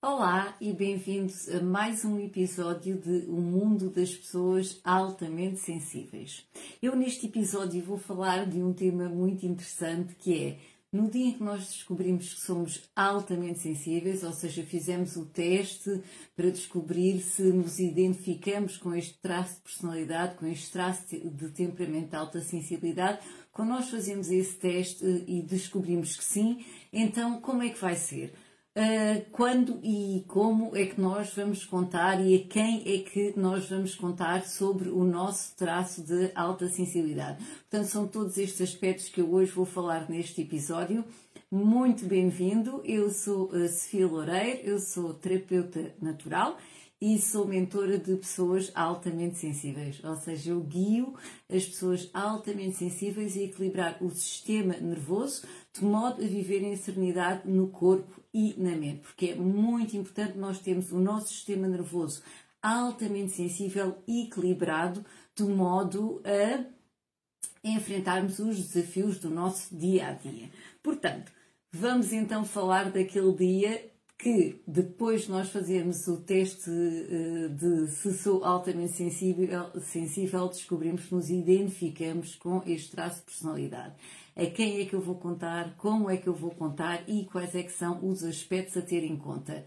Olá e bem-vindos a mais um episódio de O Mundo das Pessoas Altamente Sensíveis. Eu, neste episódio, vou falar de um tema muito interessante que é no dia em que nós descobrimos que somos altamente sensíveis, ou seja, fizemos o teste para descobrir se nos identificamos com este traço de personalidade, com este traço de temperamento de alta sensibilidade, quando nós fazemos esse teste e descobrimos que sim, então como é que vai ser? Uh, quando e como é que nós vamos contar e a quem é que nós vamos contar sobre o nosso traço de alta sensibilidade. Portanto, são todos estes aspectos que eu hoje vou falar neste episódio. Muito bem-vindo, eu sou a Sofia Loureiro, eu sou terapeuta natural e sou mentora de pessoas altamente sensíveis, ou seja, eu guio as pessoas altamente sensíveis a equilibrar o sistema nervoso de modo a viver em serenidade no corpo e na mente, porque é muito importante nós termos o nosso sistema nervoso altamente sensível e equilibrado de modo a enfrentarmos os desafios do nosso dia a dia. Portanto, vamos então falar daquele dia que depois de nós fazermos o teste eh, de se sou altamente sensível, sensível, descobrimos que nos identificamos com este traço de personalidade. A quem é que eu vou contar, como é que eu vou contar e quais é que são os aspectos a ter em conta.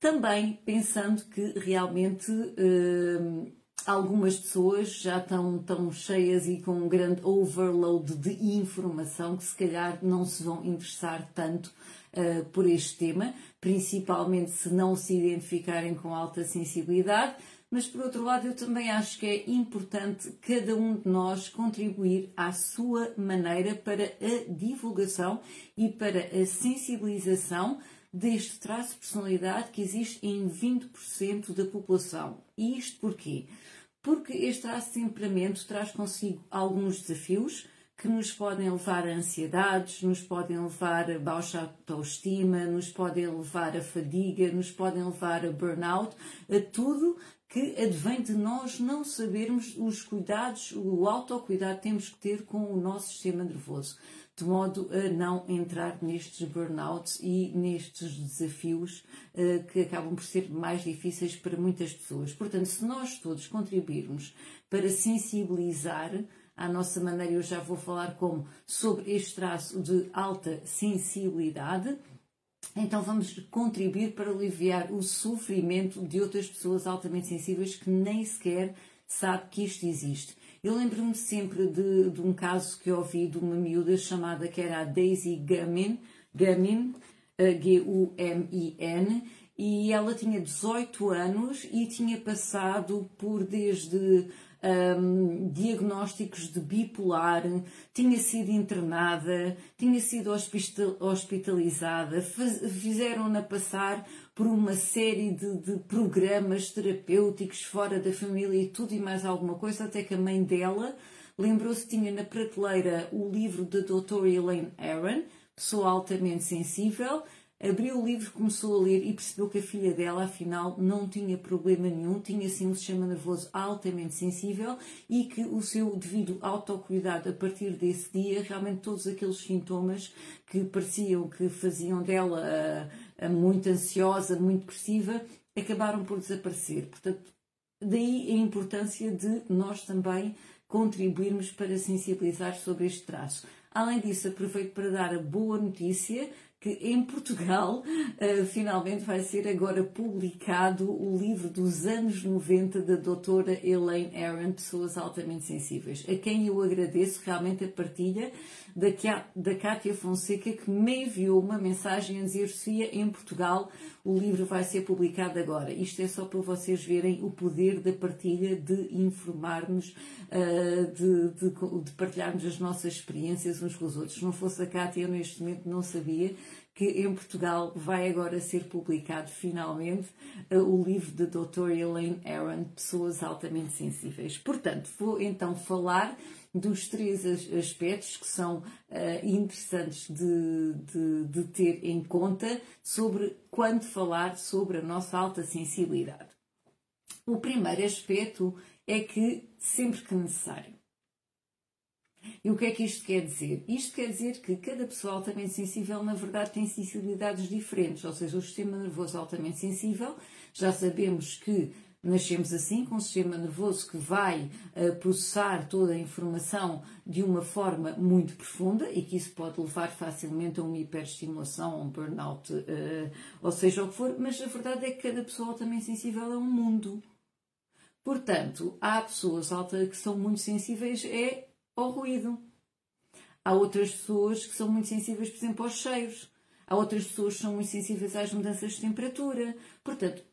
Também pensando que realmente eh, algumas pessoas já estão tão cheias e com um grande overload de informação que se calhar não se vão interessar tanto uh, por este tema, principalmente se não se identificarem com alta sensibilidade. Mas, por outro lado, eu também acho que é importante cada um de nós contribuir à sua maneira para a divulgação e para a sensibilização deste traço de personalidade que existe em 20% da população. E isto porquê? Porque este traço de temperamento traz consigo alguns desafios, que nos podem levar a ansiedades, nos podem levar a baixa autoestima, nos podem levar a fadiga, nos podem levar a burnout, a tudo que advém de nós não sabermos os cuidados, o autocuidado que temos que ter com o nosso sistema nervoso, de modo a não entrar nestes burnouts e nestes desafios uh, que acabam por ser mais difíceis para muitas pessoas. Portanto, se nós todos contribuirmos para sensibilizar à nossa maneira, eu já vou falar como sobre este traço de alta sensibilidade. Então vamos contribuir para aliviar o sofrimento de outras pessoas altamente sensíveis que nem sequer sabe que isto existe. Eu lembro-me sempre de, de, um caso que ouvi de uma miúda chamada que era a Daisy Gumin, Gumin G-U-M-I-N, e ela tinha 18 anos e tinha passado por desde um, diagnósticos de bipolar, tinha sido internada, tinha sido hospitalizada, fizeram-na passar por uma série de, de, programas terapêuticos fora da família e tudo e mais alguma coisa, até que a mãe dela lembrou-se que tinha na prateleira o livro da doutora Elaine Aaron, pessoa altamente sensível, Abriu o livro, começou a ler e percebeu que a filha dela, afinal, não tinha problema nenhum, tinha sim um sistema nervoso altamente sensível e que o seu devido autocuidado a partir desse dia, realmente todos aqueles sintomas que pareciam que faziam dela a, a muito ansiosa, muito depressiva, acabaram por desaparecer. Portanto, daí a importância de nós também contribuirmos para sensibilizar sobre este traço. Além disso, aproveito para dar a boa notícia que em Portugal uh, finalmente vai ser agora publicado o livro dos anos 90 da doutora Elaine Aron, Pessoas Altamente Sensíveis, a quem eu agradeço realmente a partilha da, da Cátia Fonseca, que me enviou uma mensagem a dizer Sofia, em Portugal o livro vai ser publicado agora. Isto é só para vocês verem o poder da partilha, de informarmos, uh, de, de, de partilharmos as nossas experiências uns com os outros. Se não fosse a Cátia, eu neste momento não sabia que em Portugal vai agora ser publicado finalmente uh, o livro da Dr. Elaine Aaron, Pessoas Altamente Sensíveis. Portanto, vou então falar dos três aspectos que são uh, interessantes de, de, de ter em conta sobre quando falar sobre a nossa alta sensibilidade. O primeiro aspecto é que sempre que necessário. E o que é que isto quer dizer? Isto quer dizer que cada pessoa altamente sensível, na verdade, tem sensibilidades diferentes. Ou seja, o sistema nervoso altamente sensível, já sabemos que nascemos assim, com um sistema nervoso que vai uh, processar toda a informação de uma forma muito profunda e que isso pode levar facilmente a uma hiperestimulação, a um burnout, uh, ou seja o que for, mas a verdade é que cada pessoa altamente sensível é um mundo. Portanto, há pessoas alta que são muito sensíveis é ao ruído. Há outras pessoas que são muito sensíveis, por exemplo, aos cheiros. Há outras pessoas que são muito sensíveis às mudanças de temperatura. Portanto,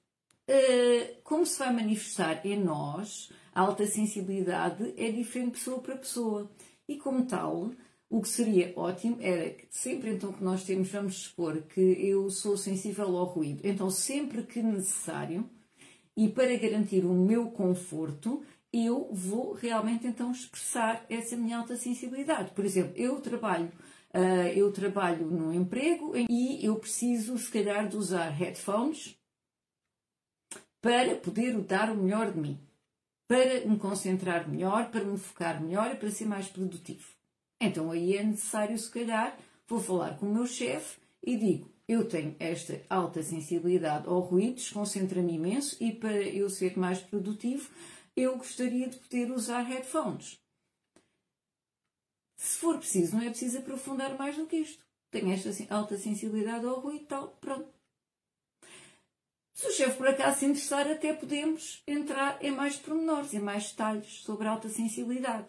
como se vai manifestar em nós, a alta sensibilidade é diferente pessoa para pessoa. E como tal, o que seria ótimo era que sempre então que nós temos, vamos supor que eu sou sensível ao ruído, então sempre que necessário e para garantir o meu conforto, eu vou realmente então expressar essa minha alta sensibilidade. Por exemplo, eu trabalho, uh, eu trabalho num emprego e eu preciso, se calhar, de usar headphones para poder dar o melhor de mim, para me concentrar melhor, para me focar melhor e para ser mais produtivo. Então aí é necessário, se calhar, vou falar com o meu chefe e digo: eu tenho esta alta sensibilidade ao ruído, desconcentra-me imenso e para eu ser mais produtivo, eu gostaria de poder usar headphones. Se for preciso, não é preciso aprofundar mais do que isto. Tenho esta alta sensibilidade ao ruído tal, pronto. Se o chefe por acaso se interessar, até podemos entrar em mais pormenores, em mais detalhes sobre alta sensibilidade.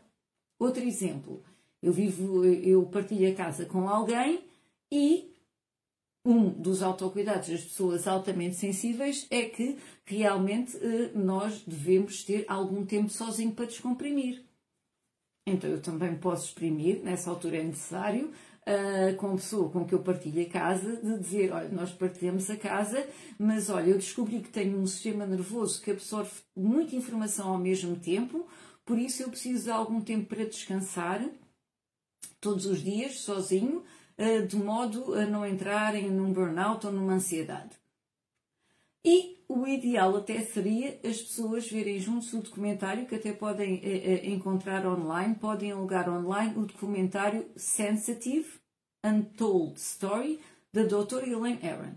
Outro exemplo, eu vivo, eu partilho a casa com alguém e um dos autocuidados das pessoas altamente sensíveis é que realmente eh, nós devemos ter algum tempo sozinho para descomprimir. Então eu também posso exprimir, nessa altura é necessário, uh, com a pessoa com que eu partilho a casa, de dizer, olha, nós partilhamos a casa, mas olha, eu descobri que tenho um sistema nervoso que absorve muita informação ao mesmo tempo, por isso eu preciso de algum tempo para descansar, todos os dias, sozinho, uh, de modo a não entrarem num burnout ou numa ansiedade. E o ideal até seria as pessoas verem juntos o documentário que até podem eh, eh, encontrar online, podem alugar online o documentário Sensitive Untold Story da Dra. Elaine Aron.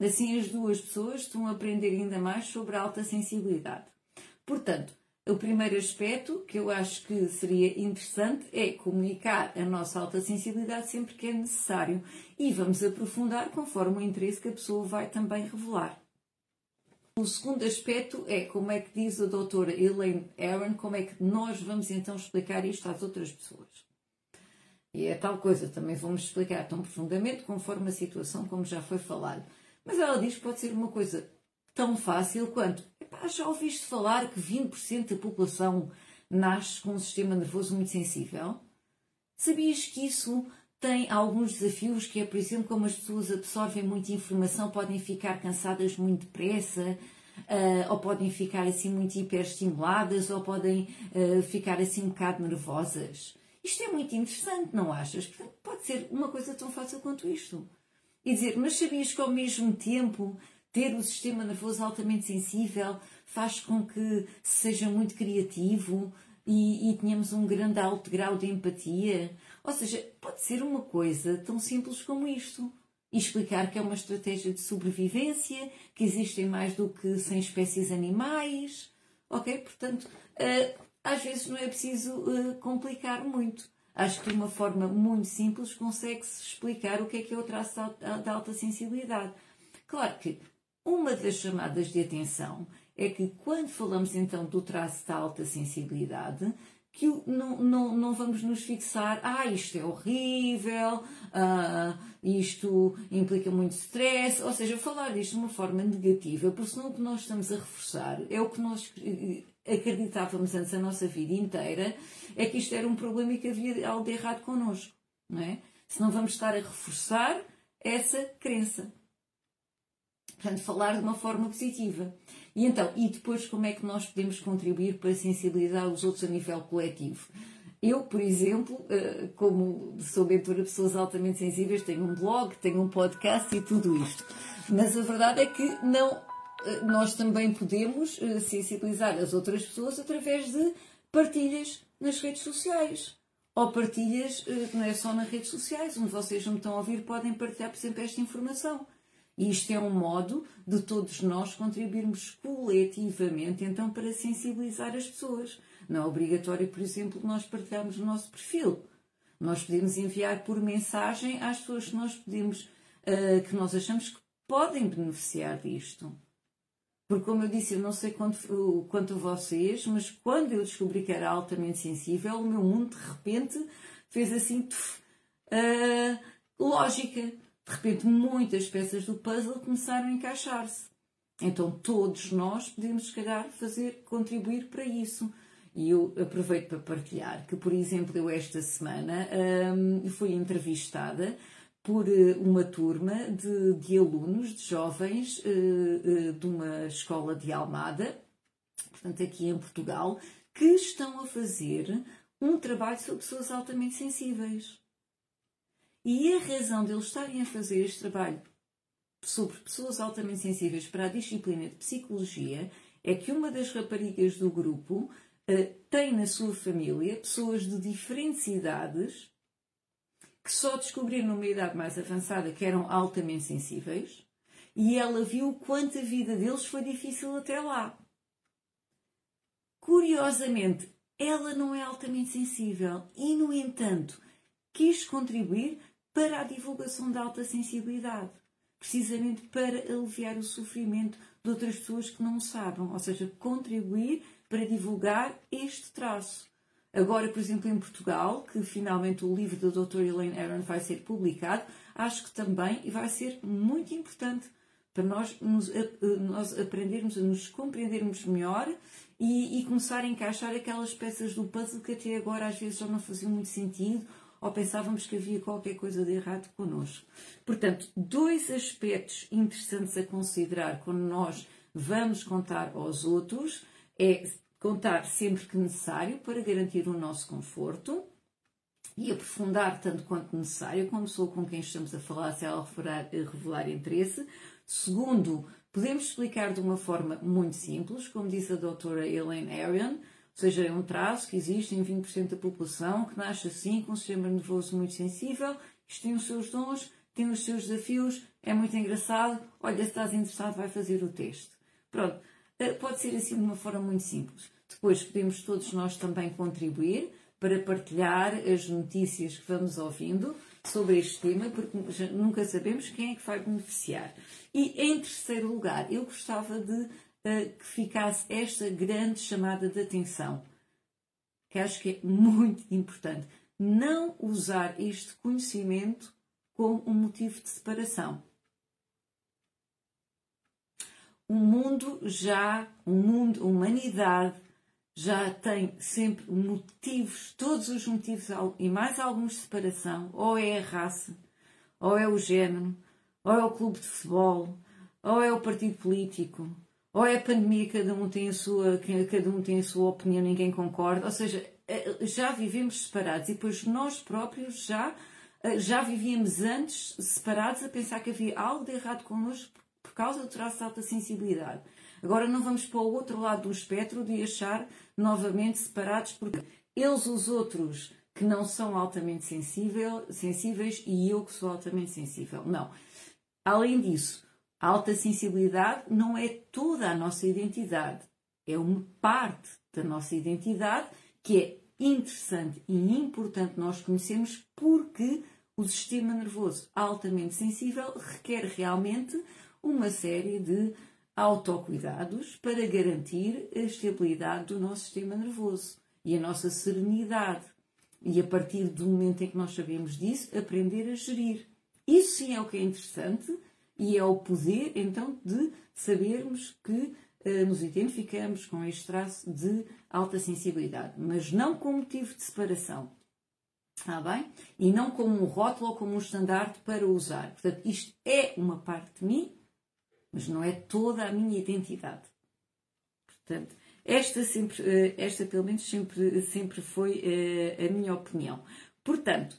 Assim as duas pessoas estão a aprender ainda mais sobre a alta sensibilidade. Portanto, o primeiro aspecto que eu acho que seria interessante é comunicar a nossa alta sensibilidade sempre que é necessário e vamos aprofundar conforme o interesse que a pessoa vai também revelar. O segundo aspecto é como é que diz a doutora Elaine Aaron, como é que nós vamos então explicar isto às outras pessoas. E é tal coisa, também vamos explicar tão profundamente conforme a situação, como já foi falado. Mas ela diz que pode ser uma coisa tão fácil quanto já ouviste falar que 20% da população nasce com um sistema nervoso muito sensível? Sabias que isso tem alguns desafios, que é, por exemplo, como as pessoas absorvem muita informação, podem ficar cansadas muito depressa, uh, ou podem ficar assim muito hiperestimuladas, ou podem uh, ficar assim um bocado nervosas. Isto é muito interessante, não achas? Portanto, pode ser uma coisa tão fácil quanto isto. E dizer, mas sabias que ao mesmo tempo ter o sistema nervoso altamente sensível faz com que seja muito criativo e, e tenhamos um grande alto grau de empatia? Ou seja, pode ser uma coisa tão simples como isto. E explicar que é uma estratégia de sobrevivência, que existem mais do que 100 espécies animais. Ok? Portanto, uh, às vezes não é preciso uh, complicar muito. Acho que de uma forma muito simples consegue-se explicar o que é que é o traço da alta sensibilidade. Claro que uma das chamadas de atenção é que quando falamos então do traço da alta sensibilidade, que não, não, não vamos nos fixar, ah, isto é horrível, ah, isto implica muito stress, ou seja, falar disto de uma forma negativa, porque senão o que nós estamos a reforçar é o que nós eh, acreditávamos antes a nossa vida inteira, é que isto era um problema e que havia algo de errado connosco, não é? Senão vamos estar a reforçar essa crença. Portanto, falar de uma forma positiva. E então, e depois como é que nós podemos contribuir para sensibilizar os outros a nível coletivo? Eu, por exemplo, uh, como sou mentora de pessoas altamente sensíveis, tenho um blog, tenho um podcast e tudo isto. Mas a verdade é que não, uh, nós também podemos uh, sensibilizar as outras pessoas através de partilhas nas redes sociais. Ou partilhas, não é só nas redes sociais, onde vocês não estão a ouvir, podem partilhar, por exemplo, esta informação. E isto é um modo de todos nós contribuirmos coletivamente, então, para sensibilizar as pessoas. Não é obrigatório, por exemplo, nós partilharmos o nosso perfil. Nós podemos enviar por mensagem às pessoas que nós podemos, uh, que nós achamos que podem beneficiar disto. Porque, como eu disse, eu não sei quanto, quanto a vocês, mas quando eu descobri que era altamente sensível, o meu mundo de repente fez assim, tuf, uh, lógica de repente, muitas peças do puzzle começaram a encaixar-se. Então, todos nós podemos, se calhar, fazer, contribuir para isso. E eu aproveito para partilhar que, por exemplo, eu esta semana hum, fui entrevistada por eh, uma turma de, de alunos, de jovens, uh, uh, de uma escola de Almada, portanto, aqui em Portugal, que estão a fazer um trabalho sobre pessoas altamente sensíveis. E a razão deles estarem a fazer este trabalho sobre pessoas altamente sensíveis para a disciplina de psicologia é que uma das raparigas do grupo uh, tem na sua família pessoas de diferentes idades que só descobriram numa idade mais avançada que eram altamente sensíveis e ela viu quanto a vida deles foi difícil até lá. Curiosamente, ela não é altamente sensível e, no entanto, quis contribuir para a divulgação da alta sensibilidade, precisamente para aliviar o sofrimento de outras pessoas que não sabem, ou seja, contribuir para divulgar este traço. Agora, por exemplo, em Portugal, que finalmente o livro da doutora Elaine Aron vai ser publicado, acho que também vai ser muito importante para nós, nos, nós aprendermos a nos compreendermos melhor e, e começar a encaixar aquelas peças do puzzle que até agora às vezes já não faziam muito sentido ou pensávamos que havia qualquer coisa de errado connosco. Portanto, dois aspectos interessantes a considerar quando nós vamos contar aos outros é contar sempre que necessário para garantir o nosso conforto e aprofundar tanto quanto necessário com a pessoa com quem estamos a falar, se ela revelar, revelar interesse. Segundo, podemos explicar de uma forma muito simples, como diz a doutora Elaine Arion, seja, é um traço que existe em 20% da população que nasce assim, com um sistema nervoso muito sensível, isto tem os seus dons, tem os seus desafios, é muito engraçado. Olha, se estás interessado, vai fazer o teste. Pronto, eh, pode ser assim de uma forma muito simples. Depois podemos todos nós também contribuir para partilhar as notícias que vamos ouvindo sobre este tema, porque nunca sabemos quem é que vai beneficiar. E em terceiro lugar, eu gostava de que ficasse esta grande chamada de atenção, que acho que é muito importante. Não usar este conhecimento como um motivo de separação. O mundo já, o mundo, a humanidade já tem sempre motivos, todos os motivos e mais alguns de separação, ou é a raça, ou é o género, ou é o clube de futebol, ou é o partido político, ou é a pandemia, cada um tem a sua, cada um tem a sua opinião, ninguém concorda. Ou seja, eh, já vivemos separados e depois nós próprios já, eh, já vivíamos antes separados a pensar que havia algo de errado connosco por causa do traço de alta sensibilidade. Agora não vamos para o outro lado do espectro de achar novamente separados porque eles, os outros, que não são altamente sensível, sensíveis e eu que sou altamente sensível. Não. Além disso, a alta sensibilidade não é toda a nossa identidade, é uma parte da nossa identidade que é interessante e importante nós conhecermos porque o sistema nervoso altamente sensível requer realmente uma série de autocuidados para garantir a estabilidade do nosso sistema nervoso e a nossa serenidade. E a partir do momento em que nós sabemos disso, aprender a gerir. Isso sim é o que é interessante e é o poder, então, de sabermos que uh, nos identificamos com este traço de alta sensibilidade, mas não como motivo de separação. Está bem? E não como um rótulo ou como um estandarte para usar. Portanto, isto é uma parte de mim, mas não é toda a minha identidade. Portanto, Esta, sempre, uh, esta pelo menos, sempre, sempre foi uh, a minha opinião. Portanto,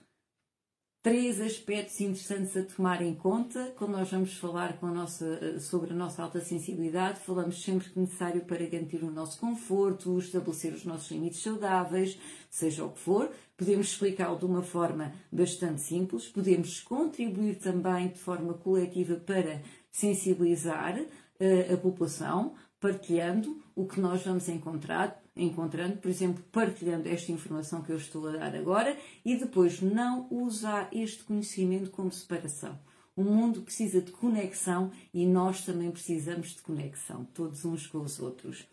três aspectos interessantes a tomar em conta quando nós vamos falar a nossa, sobre a nossa alta sensibilidade. Falamos sempre que necessário para garantir o nosso conforto, estabelecer os nossos limites saudáveis, seja o que for. Podemos explicá-lo de uma forma bastante simples, podemos contribuir também de forma coletiva para sensibilizar uh, a população, partilhando o que nós vamos encontrar, encontrando, por exemplo, partilhando esta informação que eu estou a dar agora e depois não usar este conhecimento como separação. O mundo precisa de conexão e nós também precisamos de conexão, todos uns com os outros.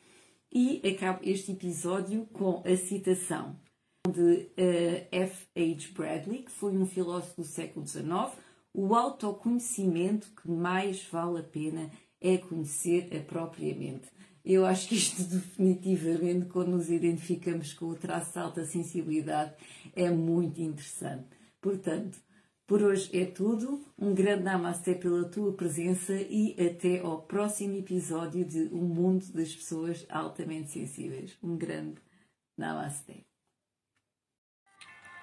E acabo este episódio com a citação de uh, F. H. Bradley, que foi um filósofo do século XIX. O autoconhecimento que mais vale a pena é conhecer a própria mente. Eu acho que isto definitivamente, quando nos identificamos com o traço de alta sensibilidade, é muito interessante. Portanto, por hoje é tudo. Um grande namaste pela tua presença e até ao próximo episódio de O Mundo das Pessoas Altamente Sensíveis. Um grande namaste.